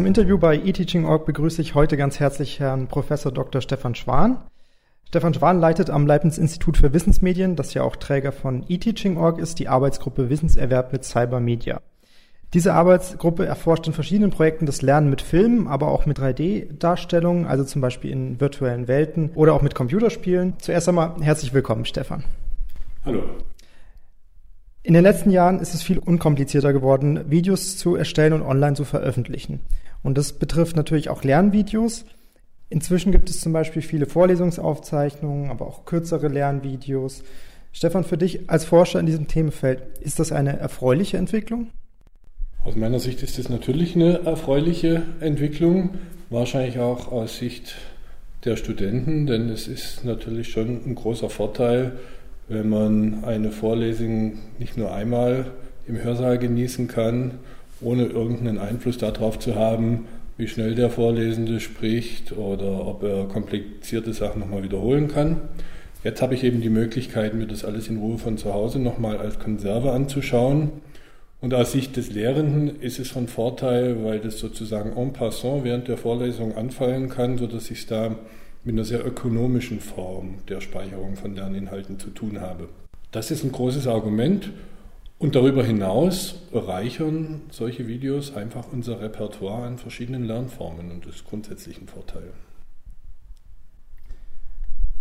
zum Interview bei eTeaching.org begrüße ich heute ganz herzlich Herrn Professor Dr. Stefan Schwan. Stefan Schwan leitet am Leibniz Institut für Wissensmedien, das ja auch Träger von eTeaching.org ist, die Arbeitsgruppe Wissenserwerb mit Cybermedia. Diese Arbeitsgruppe erforscht in verschiedenen Projekten das Lernen mit Filmen, aber auch mit 3D-Darstellungen, also zum Beispiel in virtuellen Welten oder auch mit Computerspielen. Zuerst einmal herzlich willkommen, Stefan. Hallo. In den letzten Jahren ist es viel unkomplizierter geworden, Videos zu erstellen und online zu veröffentlichen. Und das betrifft natürlich auch Lernvideos. Inzwischen gibt es zum Beispiel viele Vorlesungsaufzeichnungen, aber auch kürzere Lernvideos. Stefan, für dich als Forscher in diesem Themenfeld, ist das eine erfreuliche Entwicklung? Aus meiner Sicht ist es natürlich eine erfreuliche Entwicklung, wahrscheinlich auch aus Sicht der Studenten, denn es ist natürlich schon ein großer Vorteil, wenn man eine Vorlesung nicht nur einmal im Hörsaal genießen kann, ohne irgendeinen Einfluss darauf zu haben, wie schnell der Vorlesende spricht oder ob er komplizierte Sachen nochmal wiederholen kann. Jetzt habe ich eben die Möglichkeit, mir das alles in Ruhe von zu Hause nochmal als Konserve anzuschauen. Und aus Sicht des Lehrenden ist es von Vorteil, weil das sozusagen en passant während der Vorlesung anfallen kann, sodass ich es da mit einer sehr ökonomischen Form der Speicherung von Lerninhalten zu tun habe. Das ist ein großes Argument. Und darüber hinaus bereichern solche Videos einfach unser Repertoire an verschiedenen Lernformen und das ist grundsätzlich ein Vorteil.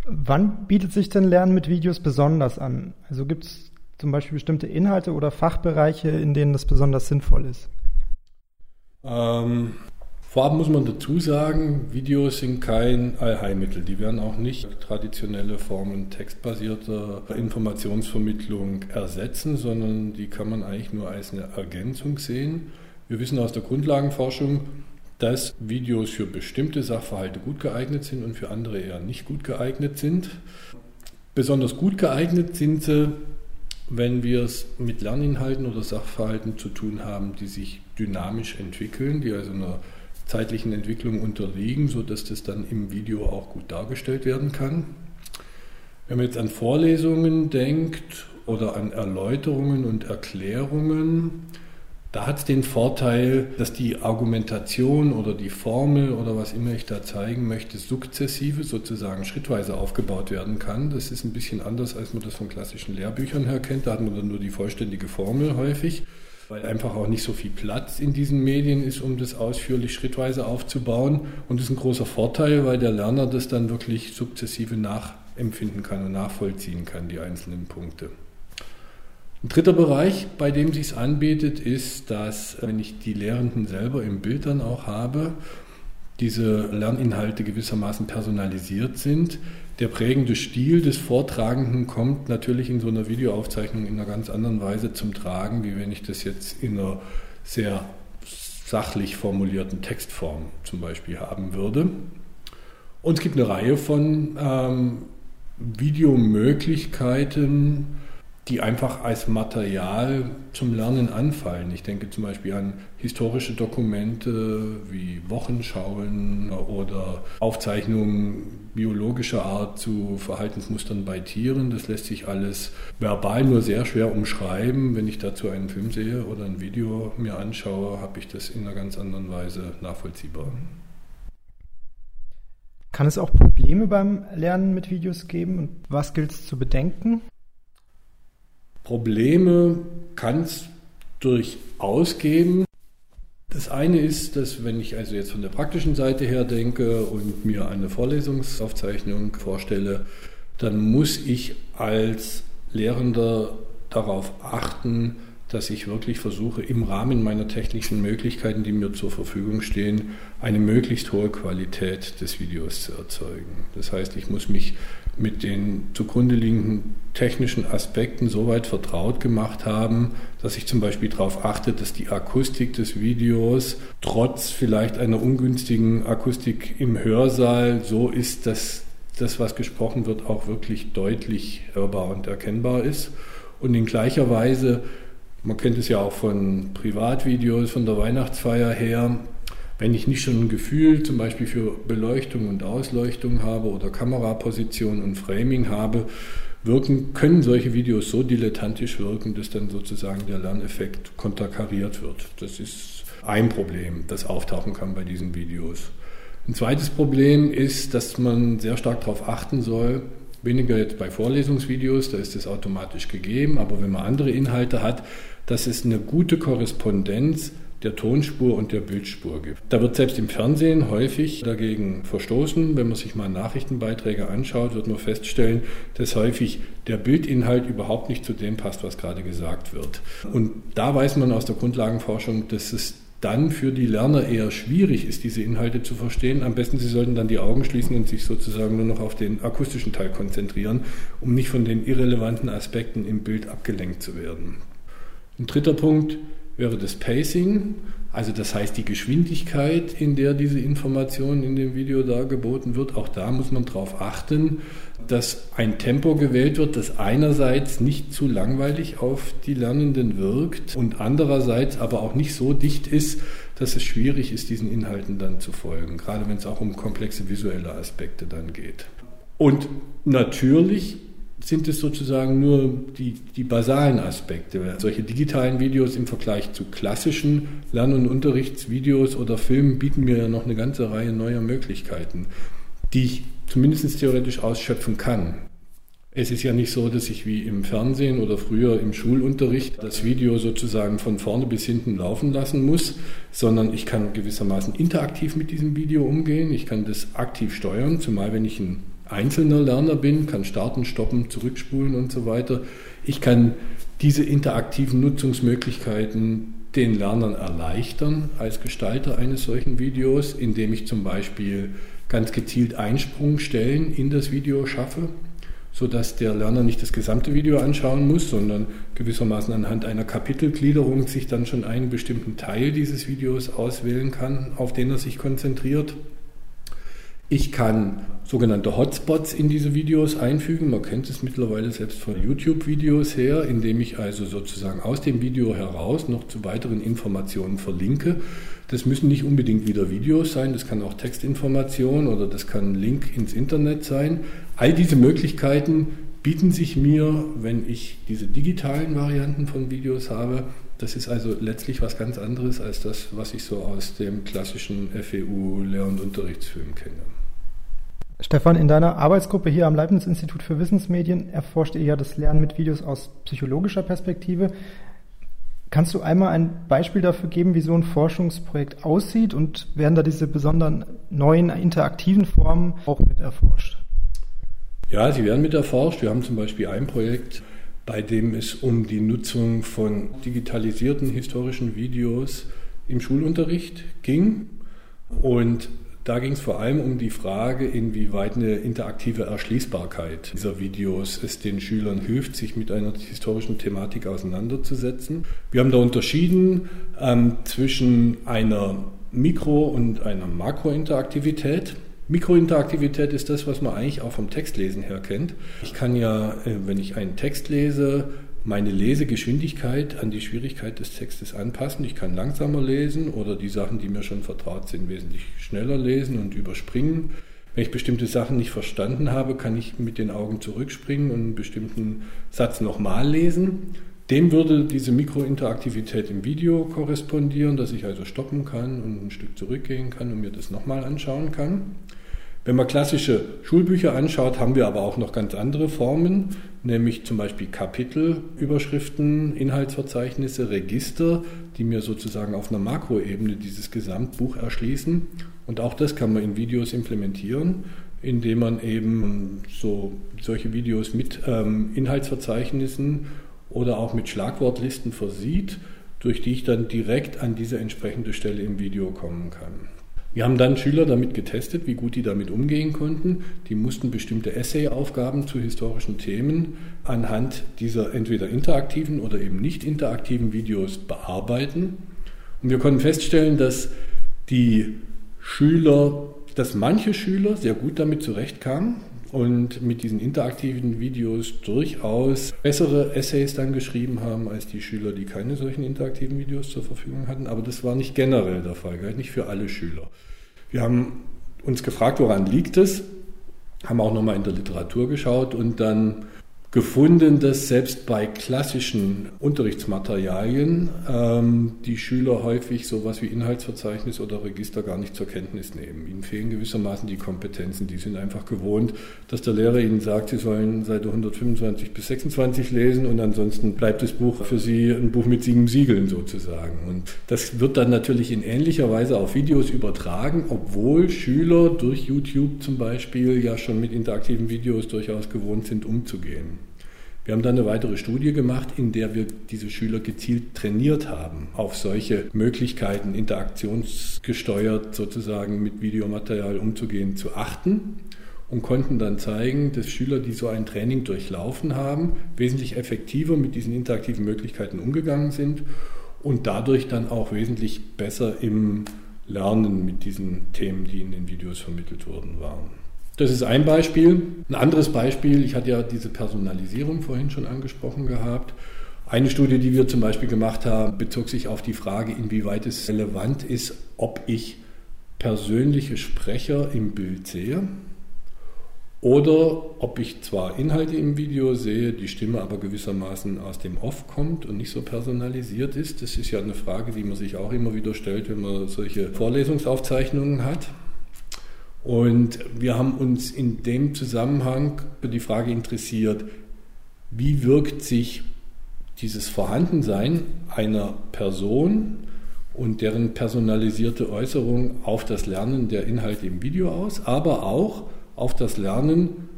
Wann bietet sich denn Lernen mit Videos besonders an? Also gibt es zum Beispiel bestimmte Inhalte oder Fachbereiche, in denen das besonders sinnvoll ist? Ähm, Vorab muss man dazu sagen, Videos sind kein Allheilmittel. Die werden auch nicht traditionelle Formen textbasierter Informationsvermittlung ersetzen, sondern die kann man eigentlich nur als eine Ergänzung sehen. Wir wissen aus der Grundlagenforschung, dass Videos für bestimmte Sachverhalte gut geeignet sind und für andere eher nicht gut geeignet sind. Besonders gut geeignet sind sie, wenn wir es mit Lerninhalten oder Sachverhalten zu tun haben, die sich dynamisch entwickeln, die also einer zeitlichen Entwicklung unterliegen, sodass das dann im Video auch gut dargestellt werden kann. Wenn man jetzt an Vorlesungen denkt oder an Erläuterungen und Erklärungen, da hat es den Vorteil, dass die Argumentation oder die Formel oder was immer ich da zeigen möchte, sukzessive, sozusagen schrittweise aufgebaut werden kann. Das ist ein bisschen anders, als man das von klassischen Lehrbüchern her kennt. Da hat man dann nur die vollständige Formel häufig weil einfach auch nicht so viel Platz in diesen Medien ist, um das ausführlich schrittweise aufzubauen. Und das ist ein großer Vorteil, weil der Lerner das dann wirklich sukzessive nachempfinden kann und nachvollziehen kann, die einzelnen Punkte. Ein dritter Bereich, bei dem sich anbietet, ist, dass wenn ich die Lehrenden selber im Bild dann auch habe, diese Lerninhalte gewissermaßen personalisiert sind. Der prägende Stil des Vortragenden kommt natürlich in so einer Videoaufzeichnung in einer ganz anderen Weise zum Tragen, wie wenn ich das jetzt in einer sehr sachlich formulierten Textform zum Beispiel haben würde. Und es gibt eine Reihe von ähm, Videomöglichkeiten, die einfach als Material zum Lernen anfallen. Ich denke zum Beispiel an historische Dokumente wie Wochenschauen oder Aufzeichnungen biologischer Art zu Verhaltensmustern bei Tieren. Das lässt sich alles verbal nur sehr schwer umschreiben. Wenn ich dazu einen Film sehe oder ein Video mir anschaue, habe ich das in einer ganz anderen Weise nachvollziehbar. Kann es auch Probleme beim Lernen mit Videos geben und was gilt es zu bedenken? Probleme kann es durchaus geben. Das eine ist, dass wenn ich also jetzt von der praktischen Seite her denke und mir eine Vorlesungsaufzeichnung vorstelle, dann muss ich als Lehrender darauf achten, dass ich wirklich versuche, im Rahmen meiner technischen Möglichkeiten, die mir zur Verfügung stehen, eine möglichst hohe Qualität des Videos zu erzeugen. Das heißt, ich muss mich mit den zugrunde liegenden technischen Aspekten so weit vertraut gemacht haben, dass ich zum Beispiel darauf achte, dass die Akustik des Videos trotz vielleicht einer ungünstigen Akustik im Hörsaal so ist, dass das, was gesprochen wird, auch wirklich deutlich hörbar und erkennbar ist. Und in gleicher Weise man kennt es ja auch von Privatvideos, von der Weihnachtsfeier her. Wenn ich nicht schon ein Gefühl zum Beispiel für Beleuchtung und Ausleuchtung habe oder Kameraposition und Framing habe, wirken, können solche Videos so dilettantisch wirken, dass dann sozusagen der Lerneffekt konterkariert wird. Das ist ein Problem, das auftauchen kann bei diesen Videos. Ein zweites Problem ist, dass man sehr stark darauf achten soll, weniger jetzt bei Vorlesungsvideos, da ist es automatisch gegeben, aber wenn man andere Inhalte hat, dass es eine gute Korrespondenz der Tonspur und der Bildspur gibt. Da wird selbst im Fernsehen häufig dagegen verstoßen. Wenn man sich mal Nachrichtenbeiträge anschaut, wird man feststellen, dass häufig der Bildinhalt überhaupt nicht zu dem passt, was gerade gesagt wird. Und da weiß man aus der Grundlagenforschung, dass es dann für die Lerner eher schwierig ist, diese Inhalte zu verstehen. Am besten, sie sollten dann die Augen schließen und sich sozusagen nur noch auf den akustischen Teil konzentrieren, um nicht von den irrelevanten Aspekten im Bild abgelenkt zu werden. Ein dritter Punkt wäre das Pacing, also das heißt die Geschwindigkeit, in der diese Information in dem Video dargeboten wird. Auch da muss man darauf achten, dass ein Tempo gewählt wird, das einerseits nicht zu langweilig auf die Lernenden wirkt und andererseits aber auch nicht so dicht ist, dass es schwierig ist, diesen Inhalten dann zu folgen, gerade wenn es auch um komplexe visuelle Aspekte dann geht. Und natürlich sind es sozusagen nur die, die basalen Aspekte. Solche digitalen Videos im Vergleich zu klassischen Lern- und Unterrichtsvideos oder Filmen bieten mir ja noch eine ganze Reihe neuer Möglichkeiten, die ich zumindest theoretisch ausschöpfen kann. Es ist ja nicht so, dass ich wie im Fernsehen oder früher im Schulunterricht das Video sozusagen von vorne bis hinten laufen lassen muss, sondern ich kann gewissermaßen interaktiv mit diesem Video umgehen. Ich kann das aktiv steuern, zumal wenn ich ein einzelner Lerner bin, kann starten, stoppen, zurückspulen und so weiter. Ich kann diese interaktiven Nutzungsmöglichkeiten den Lernern erleichtern als Gestalter eines solchen Videos, indem ich zum Beispiel ganz gezielt Einsprungstellen in das Video schaffe, sodass der Lerner nicht das gesamte Video anschauen muss, sondern gewissermaßen anhand einer Kapitelgliederung sich dann schon einen bestimmten Teil dieses Videos auswählen kann, auf den er sich konzentriert. Ich kann sogenannte Hotspots in diese Videos einfügen. Man kennt es mittlerweile selbst von YouTube-Videos her, indem ich also sozusagen aus dem Video heraus noch zu weiteren Informationen verlinke. Das müssen nicht unbedingt wieder Videos sein, das kann auch Textinformation oder das kann ein Link ins Internet sein. All diese Möglichkeiten bieten sich mir, wenn ich diese digitalen Varianten von Videos habe. Das ist also letztlich was ganz anderes als das, was ich so aus dem klassischen FEU-Lehr- und Unterrichtsfilm kenne. Stefan, in deiner Arbeitsgruppe hier am Leibniz-Institut für Wissensmedien erforscht ihr ja das Lernen mit Videos aus psychologischer Perspektive. Kannst du einmal ein Beispiel dafür geben, wie so ein Forschungsprojekt aussieht und werden da diese besonderen neuen interaktiven Formen auch mit erforscht? Ja, sie werden mit erforscht. Wir haben zum Beispiel ein Projekt, bei dem es um die Nutzung von digitalisierten historischen Videos im Schulunterricht ging. Und da ging es vor allem um die Frage, inwieweit eine interaktive Erschließbarkeit dieser Videos es den Schülern hilft, sich mit einer historischen Thematik auseinanderzusetzen. Wir haben da unterschieden ähm, zwischen einer Mikro- und einer Makrointeraktivität. Mikrointeraktivität ist das, was man eigentlich auch vom Textlesen her kennt. Ich kann ja, äh, wenn ich einen Text lese, meine Lesegeschwindigkeit an die Schwierigkeit des Textes anpassen. Ich kann langsamer lesen oder die Sachen, die mir schon vertraut sind, wesentlich schneller lesen und überspringen. Wenn ich bestimmte Sachen nicht verstanden habe, kann ich mit den Augen zurückspringen und einen bestimmten Satz nochmal lesen. Dem würde diese Mikrointeraktivität im Video korrespondieren, dass ich also stoppen kann und ein Stück zurückgehen kann und mir das nochmal anschauen kann. Wenn man klassische Schulbücher anschaut, haben wir aber auch noch ganz andere Formen, nämlich zum Beispiel Kapitelüberschriften, Inhaltsverzeichnisse, Register, die mir sozusagen auf einer Makroebene dieses Gesamtbuch erschließen. Und auch das kann man in Videos implementieren, indem man eben so solche Videos mit ähm, Inhaltsverzeichnissen oder auch mit Schlagwortlisten versieht, durch die ich dann direkt an diese entsprechende Stelle im Video kommen kann. Wir haben dann Schüler damit getestet, wie gut die damit umgehen konnten. Die mussten bestimmte Essay-Aufgaben zu historischen Themen anhand dieser entweder interaktiven oder eben nicht interaktiven Videos bearbeiten. Und wir konnten feststellen, dass die Schüler, dass manche Schüler sehr gut damit zurechtkamen und mit diesen interaktiven Videos durchaus bessere Essays dann geschrieben haben als die Schüler, die keine solchen interaktiven Videos zur Verfügung hatten. Aber das war nicht generell der Fall, galt nicht für alle Schüler. Wir haben uns gefragt, woran liegt es, haben auch nochmal in der Literatur geschaut und dann gefunden, dass selbst bei klassischen Unterrichtsmaterialien ähm, die Schüler häufig sowas wie Inhaltsverzeichnis oder Register gar nicht zur Kenntnis nehmen. Ihnen fehlen gewissermaßen die Kompetenzen. Die sind einfach gewohnt, dass der Lehrer ihnen sagt, sie sollen Seite 125 bis 26 lesen und ansonsten bleibt das Buch für sie ein Buch mit sieben Siegeln sozusagen. Und das wird dann natürlich in ähnlicher Weise auf Videos übertragen, obwohl Schüler durch YouTube zum Beispiel ja schon mit interaktiven Videos durchaus gewohnt sind, umzugehen. Wir haben dann eine weitere Studie gemacht, in der wir diese Schüler gezielt trainiert haben, auf solche Möglichkeiten, interaktionsgesteuert sozusagen mit Videomaterial umzugehen, zu achten und konnten dann zeigen, dass Schüler, die so ein Training durchlaufen haben, wesentlich effektiver mit diesen interaktiven Möglichkeiten umgegangen sind und dadurch dann auch wesentlich besser im Lernen mit diesen Themen, die in den Videos vermittelt wurden, waren. Das ist ein Beispiel. Ein anderes Beispiel, ich hatte ja diese Personalisierung vorhin schon angesprochen gehabt. Eine Studie, die wir zum Beispiel gemacht haben, bezog sich auf die Frage, inwieweit es relevant ist, ob ich persönliche Sprecher im Bild sehe oder ob ich zwar Inhalte im Video sehe, die Stimme aber gewissermaßen aus dem Off kommt und nicht so personalisiert ist. Das ist ja eine Frage, die man sich auch immer wieder stellt, wenn man solche Vorlesungsaufzeichnungen hat. Und wir haben uns in dem Zusammenhang für die Frage interessiert, wie wirkt sich dieses Vorhandensein einer Person und deren personalisierte Äußerung auf das Lernen der Inhalte im Video aus, aber auch auf das Lernen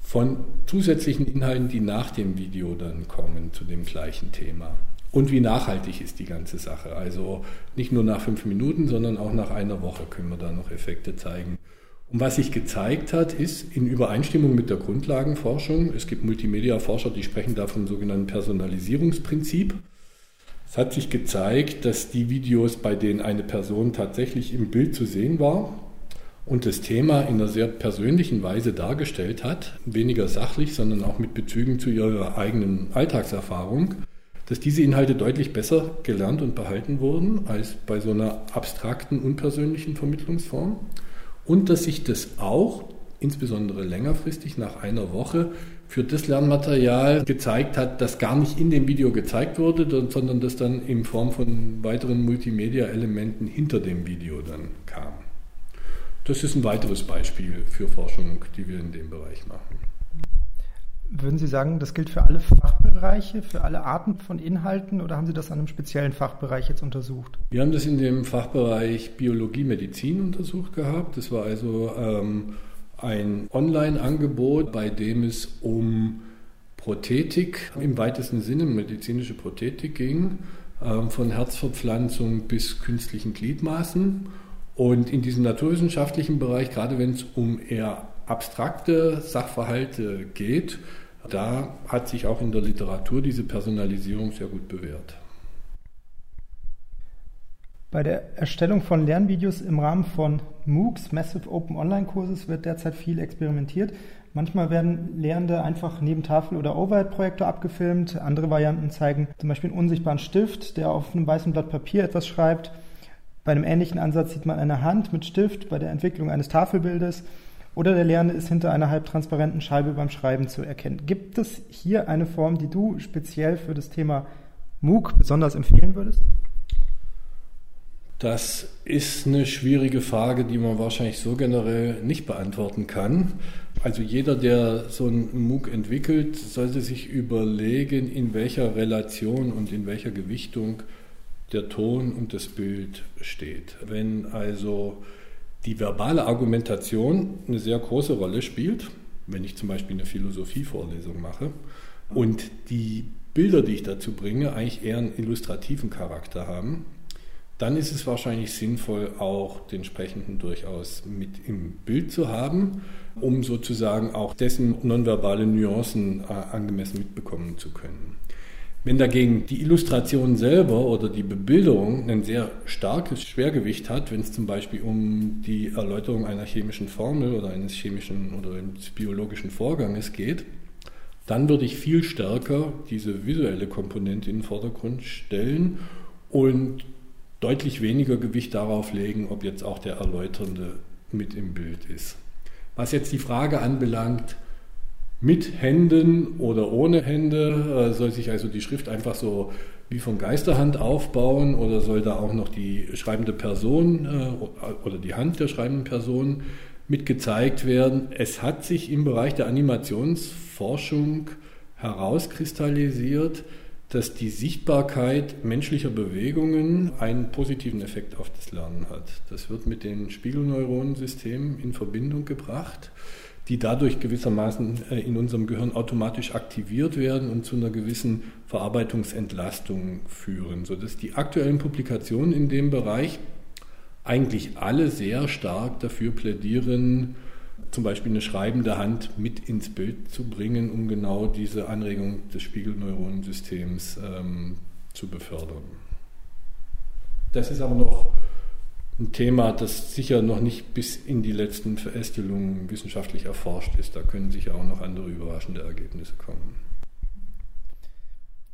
von zusätzlichen Inhalten, die nach dem Video dann kommen zu dem gleichen Thema. Und wie nachhaltig ist die ganze Sache? Also nicht nur nach fünf Minuten, sondern auch nach einer Woche können wir da noch Effekte zeigen. Und was sich gezeigt hat, ist in Übereinstimmung mit der Grundlagenforschung, es gibt Multimedia-Forscher, die sprechen da vom sogenannten Personalisierungsprinzip. Es hat sich gezeigt, dass die Videos, bei denen eine Person tatsächlich im Bild zu sehen war und das Thema in einer sehr persönlichen Weise dargestellt hat, weniger sachlich, sondern auch mit Bezügen zu ihrer eigenen Alltagserfahrung, dass diese Inhalte deutlich besser gelernt und behalten wurden als bei so einer abstrakten, unpersönlichen Vermittlungsform und dass sich das auch, insbesondere längerfristig nach einer Woche, für das Lernmaterial gezeigt hat, das gar nicht in dem Video gezeigt wurde, sondern das dann in Form von weiteren Multimedia-Elementen hinter dem Video dann kam. Das ist ein weiteres Beispiel für Forschung, die wir in dem Bereich machen. Würden Sie sagen, das gilt für alle Fachbereiche, für alle Arten von Inhalten oder haben Sie das an einem speziellen Fachbereich jetzt untersucht? Wir haben das in dem Fachbereich Biologie, Medizin untersucht gehabt. Das war also ähm, ein Online-Angebot, bei dem es um Prothetik im weitesten Sinne, medizinische Prothetik ging, ähm, von Herzverpflanzung bis künstlichen Gliedmaßen. Und in diesem naturwissenschaftlichen Bereich, gerade wenn es um eher abstrakte Sachverhalte geht, da hat sich auch in der Literatur diese Personalisierung sehr gut bewährt. Bei der Erstellung von Lernvideos im Rahmen von MOOCs, Massive Open Online Kurses, wird derzeit viel experimentiert. Manchmal werden Lehrende einfach neben Tafel- oder Overhead-Projektor abgefilmt. Andere Varianten zeigen zum Beispiel einen unsichtbaren Stift, der auf einem weißen Blatt Papier etwas schreibt. Bei einem ähnlichen Ansatz sieht man eine Hand mit Stift bei der Entwicklung eines Tafelbildes oder der Lernende ist hinter einer halbtransparenten Scheibe beim Schreiben zu erkennen. Gibt es hier eine Form, die du speziell für das Thema MOOC besonders empfehlen würdest? Das ist eine schwierige Frage, die man wahrscheinlich so generell nicht beantworten kann. Also jeder, der so ein MOOC entwickelt, sollte sich überlegen, in welcher Relation und in welcher Gewichtung der Ton und das Bild steht. Wenn also die verbale Argumentation eine sehr große Rolle spielt, wenn ich zum Beispiel eine Philosophievorlesung mache und die Bilder, die ich dazu bringe, eigentlich eher einen illustrativen Charakter haben, dann ist es wahrscheinlich sinnvoll, auch den Sprechenden durchaus mit im Bild zu haben, um sozusagen auch dessen nonverbale Nuancen äh, angemessen mitbekommen zu können. Wenn dagegen die Illustration selber oder die Bebilderung ein sehr starkes Schwergewicht hat, wenn es zum Beispiel um die Erläuterung einer chemischen Formel oder eines chemischen oder eines biologischen Vorganges geht, dann würde ich viel stärker diese visuelle Komponente in den Vordergrund stellen und deutlich weniger Gewicht darauf legen, ob jetzt auch der Erläuternde mit im Bild ist. Was jetzt die Frage anbelangt, mit Händen oder ohne Hände? Äh, soll sich also die Schrift einfach so wie von Geisterhand aufbauen oder soll da auch noch die schreibende Person äh, oder die Hand der schreibenden Person mit gezeigt werden? Es hat sich im Bereich der Animationsforschung herauskristallisiert, dass die Sichtbarkeit menschlicher Bewegungen einen positiven Effekt auf das Lernen hat. Das wird mit den Spiegelneuronensystemen in Verbindung gebracht die dadurch gewissermaßen äh, in unserem Gehirn automatisch aktiviert werden und zu einer gewissen Verarbeitungsentlastung führen, sodass die aktuellen Publikationen in dem Bereich eigentlich alle sehr stark dafür plädieren, zum Beispiel eine schreibende Hand mit ins Bild zu bringen, um genau diese Anregung des Spiegelneuronensystems ähm, zu befördern. Das ist aber noch ein Thema, das sicher noch nicht bis in die letzten Verästelungen wissenschaftlich erforscht ist. Da können sicher auch noch andere überraschende Ergebnisse kommen.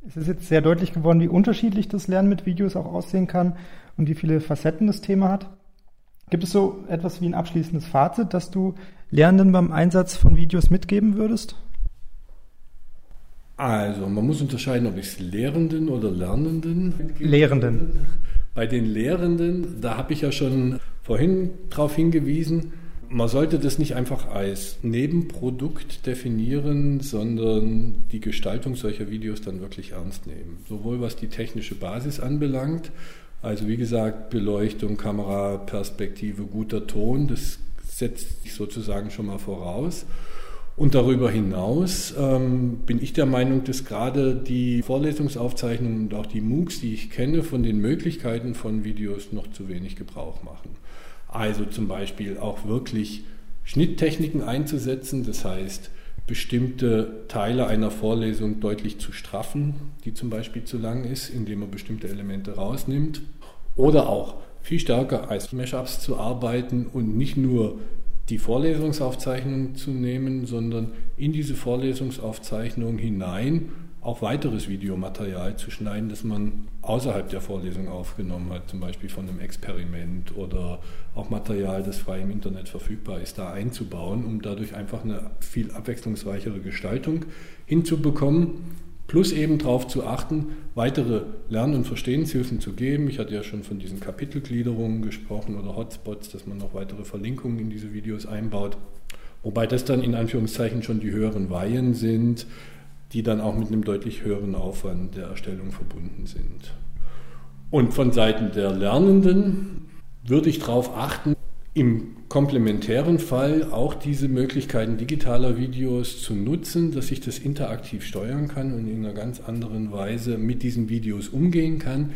Es ist jetzt sehr deutlich geworden, wie unterschiedlich das Lernen mit Videos auch aussehen kann und wie viele Facetten das Thema hat. Gibt es so etwas wie ein abschließendes Fazit, das du Lernenden beim Einsatz von Videos mitgeben würdest? Also, man muss unterscheiden, ob ich es Lehrenden oder Lernenden Lehrenden. Bei den Lehrenden, da habe ich ja schon vorhin darauf hingewiesen, man sollte das nicht einfach als Nebenprodukt definieren, sondern die Gestaltung solcher Videos dann wirklich ernst nehmen. Sowohl was die technische Basis anbelangt, also wie gesagt, Beleuchtung, Kamera, Perspektive, guter Ton, das setzt sich sozusagen schon mal voraus. Und darüber hinaus ähm, bin ich der Meinung, dass gerade die Vorlesungsaufzeichnungen und auch die MOOCs, die ich kenne, von den Möglichkeiten von Videos noch zu wenig Gebrauch machen. Also zum Beispiel auch wirklich Schnitttechniken einzusetzen, das heißt bestimmte Teile einer Vorlesung deutlich zu straffen, die zum Beispiel zu lang ist, indem man bestimmte Elemente rausnimmt. Oder auch viel stärker als Mashups zu arbeiten und nicht nur die Vorlesungsaufzeichnung zu nehmen, sondern in diese Vorlesungsaufzeichnung hinein auch weiteres Videomaterial zu schneiden, das man außerhalb der Vorlesung aufgenommen hat, zum Beispiel von einem Experiment oder auch Material, das frei im Internet verfügbar ist, da einzubauen, um dadurch einfach eine viel abwechslungsreichere Gestaltung hinzubekommen Plus eben darauf zu achten, weitere Lern- und Verstehenshilfen zu geben. Ich hatte ja schon von diesen Kapitelgliederungen gesprochen oder Hotspots, dass man noch weitere Verlinkungen in diese Videos einbaut. Wobei das dann in Anführungszeichen schon die höheren Weihen sind, die dann auch mit einem deutlich höheren Aufwand der Erstellung verbunden sind. Und von Seiten der Lernenden würde ich darauf achten, im komplementären Fall auch diese Möglichkeiten digitaler Videos zu nutzen, dass ich das interaktiv steuern kann und in einer ganz anderen Weise mit diesen Videos umgehen kann,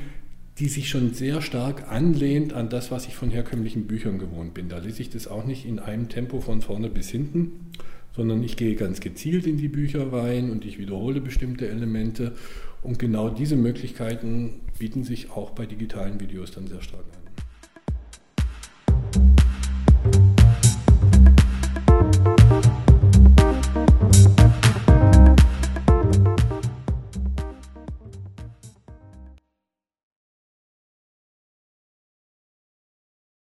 die sich schon sehr stark anlehnt an das, was ich von herkömmlichen Büchern gewohnt bin. Da lese ich das auch nicht in einem Tempo von vorne bis hinten, sondern ich gehe ganz gezielt in die Bücher rein und ich wiederhole bestimmte Elemente. Und genau diese Möglichkeiten bieten sich auch bei digitalen Videos dann sehr stark an.